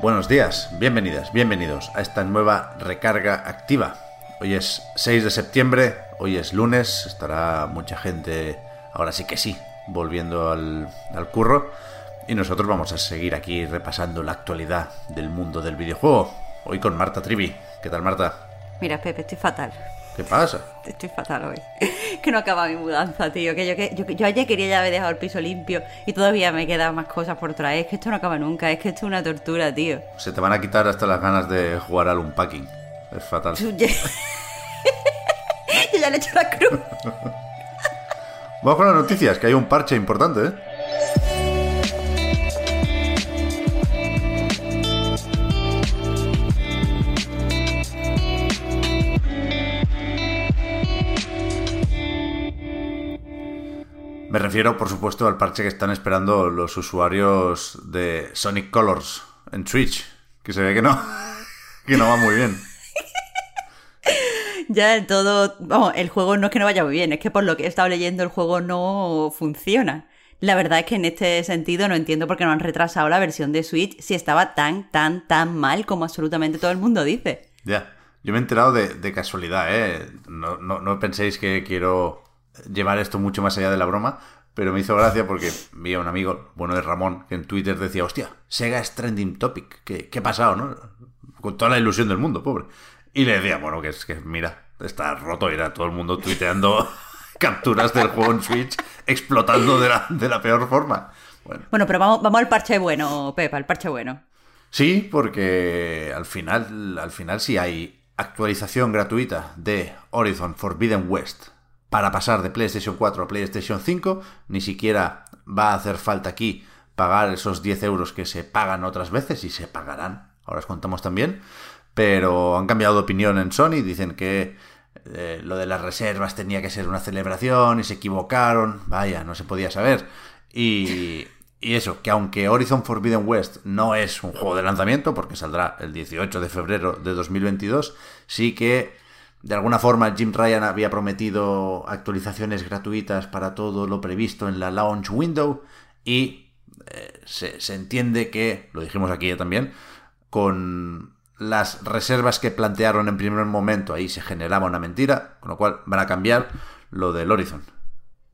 Buenos días, bienvenidas, bienvenidos a esta nueva recarga activa. Hoy es 6 de septiembre, hoy es lunes, estará mucha gente, ahora sí que sí, volviendo al, al curro. Y nosotros vamos a seguir aquí repasando la actualidad del mundo del videojuego. Hoy con Marta Trivi. ¿Qué tal, Marta? Mira, Pepe, estoy fatal. ¿Qué pasa? Estoy fatal hoy. que no acaba mi mudanza, tío. Que yo, que yo, yo ayer quería ya haber dejado el piso limpio y todavía me quedan más cosas por traer. Es que esto no acaba nunca. Es que esto es una tortura, tío. Se te van a quitar hasta las ganas de jugar al unpacking. Es fatal. yo ya le he hecho la cruz. Vamos con las noticias, que hay un parche importante, ¿eh? Refiero, por supuesto, al parche que están esperando los usuarios de Sonic Colors en Twitch, que se ve que no, que no va muy bien. Ya todo, vamos, el juego no es que no vaya muy bien, es que por lo que he estado leyendo el juego no funciona. La verdad es que en este sentido no entiendo por qué no han retrasado la versión de Switch si estaba tan, tan, tan mal como absolutamente todo el mundo dice. Ya, yo me he enterado de, de casualidad, ¿eh? No, no, no penséis que quiero llevar esto mucho más allá de la broma, pero me hizo gracia porque vi a un amigo, bueno, de Ramón, que en Twitter decía, hostia, Sega es trending topic, ¿qué, qué ha pasado, no? Con toda la ilusión del mundo, pobre. Y le decía, bueno, que es que, mira, está roto, era todo el mundo tuiteando capturas del juego en Switch, explotando de la, de la peor forma. Bueno. Bueno, pero vamos, vamos al parche bueno, Pepa, al parche bueno. Sí, porque al final, al final sí hay actualización gratuita de Horizon Forbidden West para pasar de PlayStation 4 a PlayStation 5. Ni siquiera va a hacer falta aquí pagar esos 10 euros que se pagan otras veces y se pagarán. Ahora os contamos también. Pero han cambiado de opinión en Sony. Dicen que eh, lo de las reservas tenía que ser una celebración y se equivocaron. Vaya, no se podía saber. Y, y eso, que aunque Horizon Forbidden West no es un juego de lanzamiento, porque saldrá el 18 de febrero de 2022, sí que de alguna forma Jim Ryan había prometido actualizaciones gratuitas para todo lo previsto en la launch window y eh, se, entiende que, lo dijimos aquí también, con las reservas que plantearon en primer momento ahí se generaba una mentira, con lo cual van a cambiar lo del Horizon.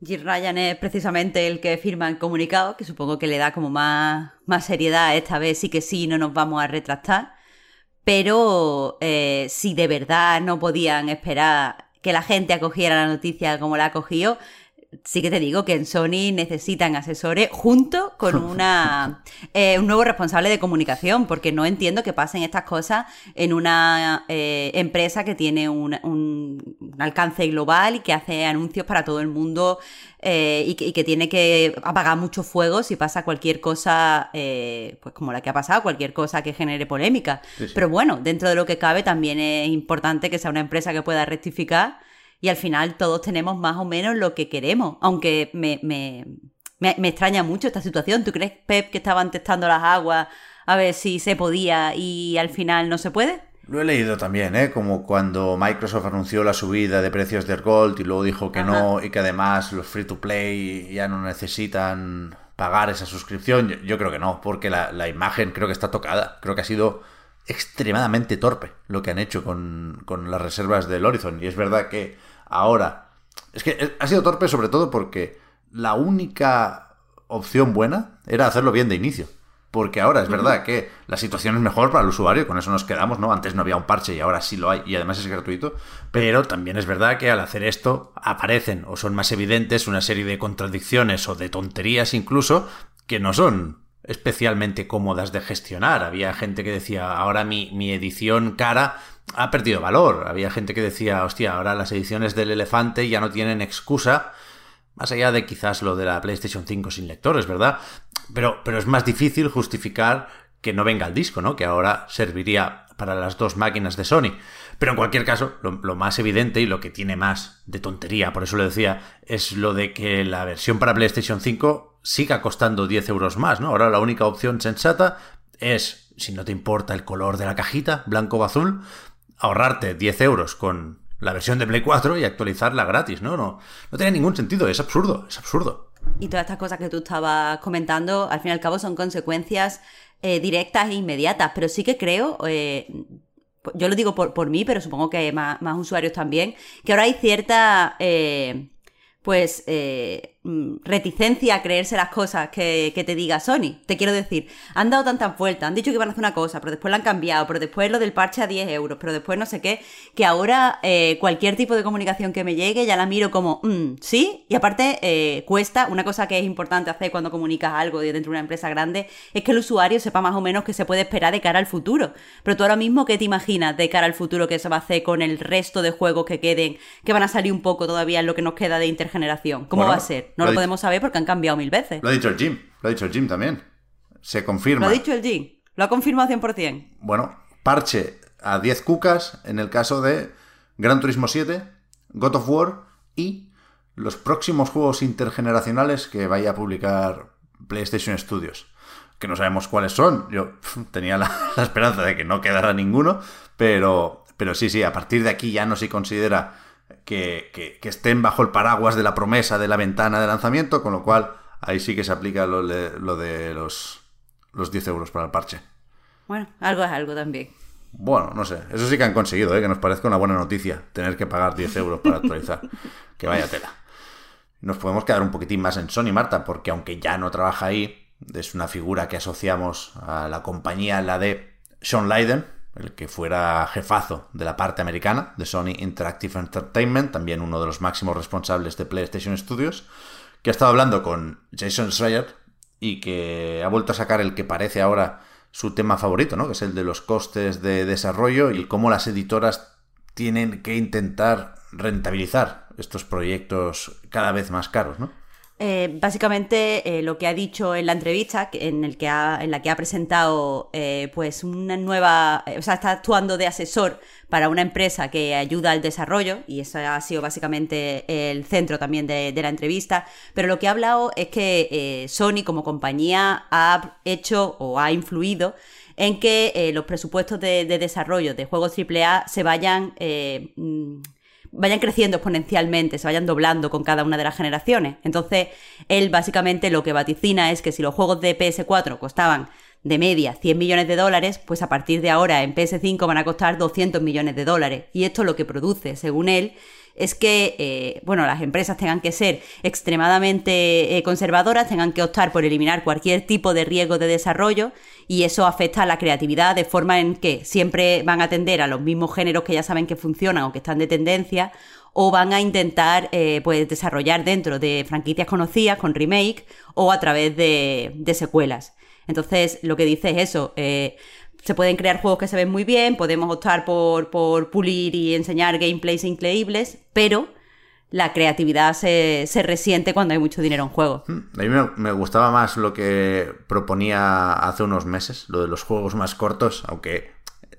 Jim Ryan es precisamente el que firma el comunicado, que supongo que le da como más, más seriedad. Esta vez sí que sí, no nos vamos a retractar. Pero eh, si de verdad no podían esperar que la gente acogiera la noticia como la acogió, sí que te digo que en Sony necesitan asesores junto con una, eh, un nuevo responsable de comunicación, porque no entiendo que pasen estas cosas en una eh, empresa que tiene un, un, un, alcance global y que hace anuncios para todo el mundo eh, y, que, y, que, tiene que apagar muchos fuegos si pasa cualquier cosa, eh, pues como la que ha pasado, cualquier cosa que genere polémica. Sí, sí. Pero bueno, dentro de lo que cabe también es importante que sea una empresa que pueda rectificar y al final todos tenemos más o menos lo que queremos, aunque me, me, me, me extraña mucho esta situación. ¿Tú crees, Pep, que estaban testando las aguas a ver si se podía y al final no se puede? Lo he leído también, ¿eh? Como cuando Microsoft anunció la subida de precios del Gold y luego dijo que Ajá. no y que además los free to play ya no necesitan pagar esa suscripción. Yo, yo creo que no, porque la, la, imagen creo que está tocada. Creo que ha sido extremadamente torpe lo que han hecho con, con las reservas del Horizon. Y es verdad que ahora... Es que ha sido torpe sobre todo porque la única opción buena era hacerlo bien de inicio. Porque ahora es verdad que la situación es mejor para el usuario, con eso nos quedamos, ¿no? Antes no había un parche y ahora sí lo hay y además es gratuito. Pero también es verdad que al hacer esto aparecen o son más evidentes una serie de contradicciones o de tonterías incluso que no son especialmente cómodas de gestionar. Había gente que decía, ahora mi, mi edición cara ha perdido valor. Había gente que decía, hostia, ahora las ediciones del elefante ya no tienen excusa Más allá de quizás lo de la PlayStation 5 sin lectores, ¿verdad? Pero, pero es más difícil justificar que no venga el disco, ¿no? Que ahora serviría para las dos máquinas de Sony. Pero en cualquier caso, lo, más evidente y lo que tiene más de tontería, por eso lo decía, es lo de que la versión para PlayStation 5 siga costando 10 euros más, ¿no? Ahora la única opción sensata es, si no te importa el color de la cajita, blanco o azul, ahorrarte 10 euros con la versión de Play 4 y actualizarla gratis, ¿no? No, no tiene ningún sentido, es absurdo, es absurdo. Y todas estas cosas que tú estabas comentando, al fin y al cabo, son consecuencias eh, directas e inmediatas, pero sí que creo, eh, yo lo digo por, por, mí, pero supongo que más, más usuarios también, que ahora hay cierta... Eh, pues eh, reticencia a creerse las cosas que, te diga Sony. Te quiero decir, han dado tantas vueltas, han dicho que iban a hacer una cosa, pero después la han cambiado, pero después lo del parche a 10 euros, pero después no sé qué, que ahora eh, cualquier tipo de comunicación que me llegue ya la miro como, mm, sí, y aparte eh, cuesta, una cosa que es importante hacer cuando comunicas algo dentro de una empresa grande, es que el usuario sepa más o menos qué se puede esperar de cara al futuro. Pero tú ahora mismo, ¿qué te imaginas de cara al futuro que se va a hacer con el resto de juegos que queden, que van a salir un poco todavía en lo que nos queda de intergeneración? generación. ¿Cómo va a ser? No lo, podemos saber porque han cambiado mil veces. Lo ha dicho el Jim, lo ha dicho el Jim también. Se confirma. Lo ha dicho el Jim, lo ha confirmado 100%. Bueno, parche a 10 cucas en el caso de Gran Turismo 7, God of War y los próximos juegos intergeneracionales que vaya a publicar PlayStation Studios. Que no sabemos cuáles son. Yo tenía la, la, esperanza de que no quedara ninguno, pero, pero sí, sí, a partir de aquí ya no se considera que, estén bajo el paraguas de la promesa de la ventana de lanzamiento, con lo cual ahí sí que se aplica lo, de los, los 10 euros para el parche. Bueno, algo es algo también. Bueno, no sé. Eso sí que han conseguido, ¿eh? que nos parezca una buena noticia tener que pagar 10 euros para actualizar. que vaya tela. Nos podemos quedar un poquitín más en Sony, Marta, porque aunque ya no trabaja ahí, es una figura que asociamos a la compañía, la de Sean Leiden, el que fuera jefazo de la parte americana de Sony Interactive Entertainment, también uno de los máximos responsables de PlayStation Studios, que ha estado hablando con Jason Schreier y que ha vuelto a sacar el que parece ahora su tema favorito, ¿no? que es el de los costes de desarrollo y cómo las editoras tienen que intentar rentabilizar estos proyectos cada vez más caros, ¿no? Eh, básicamente eh, lo que ha dicho en la entrevista, en, el que ha, en la que ha presentado eh, pues una nueva, o sea, está actuando de asesor para una empresa que ayuda al desarrollo, y eso ha sido básicamente el centro también de, la entrevista, pero lo que ha hablado es que Sony como compañía ha hecho o ha influido en que los presupuestos de, de, desarrollo de juegos AAA se vayan mm, vayan creciendo exponencialmente, se vayan doblando con cada una de las generaciones. Entonces, él básicamente lo que vaticina es que si los juegos de PS4 costaban de media 100 millones de dólares, pues a partir de ahora en PS5 van a costar 200 millones de dólares. Y esto lo que produce, según él, es que, eh, bueno, las empresas tengan que ser extremadamente eh, conservadoras, tengan que optar por eliminar cualquier tipo de riesgo de desarrollo y eso afecta a la creatividad de forma en que siempre van a atender a los mismos géneros que ya saben que funcionan o que están de tendencia o van a intentar eh, pues desarrollar dentro de franquicias conocidas con remake o a través de, secuelas. Entonces, lo que dice es eso, se pueden crear juegos que se ven muy bien, podemos optar por, por pulir y enseñar gameplays increíbles, pero la creatividad se, se, resiente cuando hay mucho dinero en juego. Hmm, a mí me, gustaba más lo que proponía hace unos meses, lo de los juegos más cortos, aunque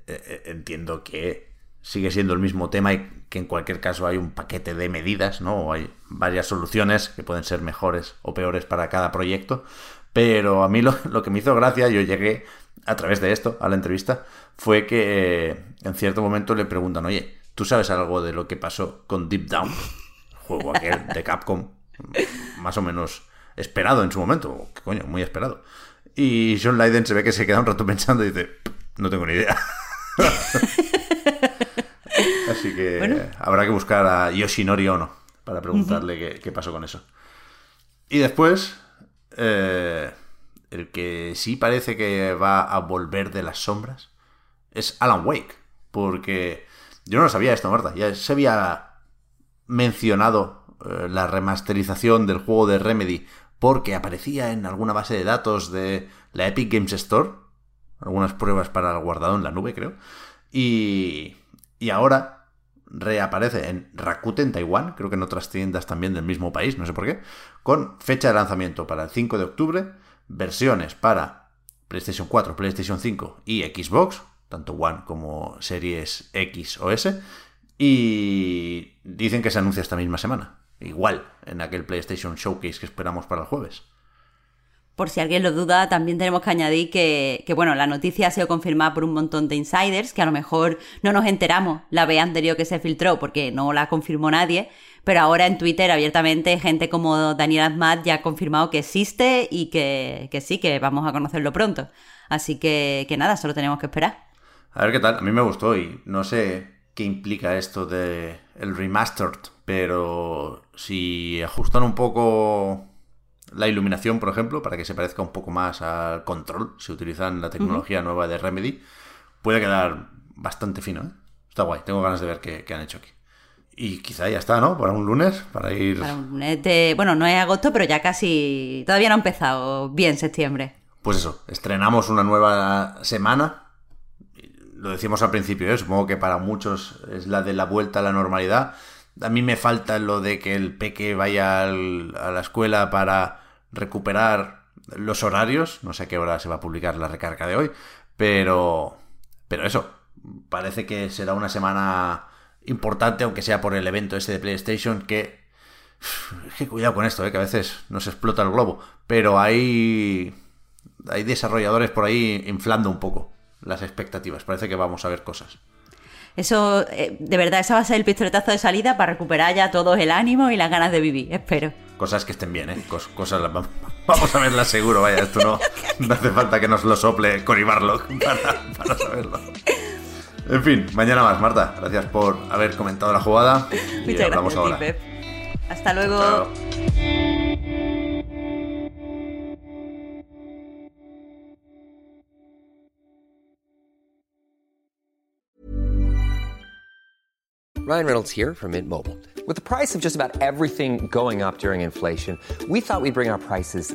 eh, eh, entiendo que sigue siendo el mismo tema y que en cualquier caso hay un paquete de medidas, ¿no? O hay varias soluciones que pueden ser mejores o peores para cada proyecto. Pero a mí lo, lo que me hizo gracia, yo llegué a través de esto, a la entrevista, fue que eh, en cierto momento le preguntan, oye, ¿tú sabes algo de lo que pasó con Deep Down? juego aquel de Capcom, más o menos esperado en su momento, que coño, muy esperado. Y John Leiden se ve que se queda un rato pensando y dice, no tengo ni idea. Así que habrá que buscar a Yoshinori Ono para preguntarle qué, pasó con eso. Y después, eh, el que sí parece que va a volver de las sombras es Alan Wake. Porque yo no lo sabía esto, Marta. Ya se había mencionado eh, la remasterización del juego de Remedy porque aparecía en alguna base de datos de la Epic Games Store. Algunas pruebas para el guardado en la nube, creo. Y, y ahora reaparece en Rakuten, Taiwán, creo que en otras tiendas también del mismo país, no sé por qué, con fecha de lanzamiento para el 5 de octubre, versiones para PlayStation 4, PlayStation 5 y Xbox, tanto One como Series X o S, y dicen que se anuncia esta misma semana, igual en aquel PlayStation Showcase que esperamos para el jueves. Por si alguien lo duda, también tenemos que añadir que, bueno, la noticia ha sido confirmada por un montón de insiders, que a lo mejor no nos enteramos la vez anterior que se filtró porque no la confirmó nadie, pero ahora en Twitter abiertamente gente como Daniel Azmat ya ha confirmado que existe y que, sí, que vamos a conocerlo pronto. Así que, que nada, solo tenemos que esperar. A ver qué tal, a mí me gustó y no sé qué implica esto de el remastered, pero si ajustan un poco la iluminación, por ejemplo, para que se parezca un poco más al control, si utilizan la tecnología nueva de Remedy, puede quedar bastante fino. ¿eh? Está guay, tengo ganas de ver qué, han hecho aquí. Y quizá ya está, ¿no? Para un lunes, para ir... Para un lunes de... Bueno, no es agosto, pero ya casi... Todavía no ha empezado bien septiembre. Pues eso, estrenamos una nueva semana. Lo decimos al principio, ¿eh? supongo que para muchos es la de la vuelta a la normalidad. A mí me falta lo de que el peque vaya a la escuela para recuperar los horarios. No sé a qué hora se va a publicar la recarga de hoy. Pero. Pero eso. Parece que será una semana importante, aunque sea por el evento ese de PlayStation, que. que cuidado con esto, ¿eh? que a veces nos explota el globo. Pero hay. Hay desarrolladores por ahí inflando un poco las expectativas. Parece que vamos a ver cosas. Eso, eh, de verdad, ese va a ser el pistoletazo de salida para recuperar ya todo el ánimo y las ganas de vivir, espero. Cosas que estén bien, ¿eh? cosas, vamos a verlas seguro, vaya, esto no, no hace falta que nos lo sople Cory Barlock para, para saberlo. En fin, mañana más, Marta. Gracias por haber comentado la jugada. Y Muchas hablamos ahora. Hasta luego. Ryan Reynolds here from Mint Mobile. With the price of just about everything going up during inflation, we thought we'd bring our prices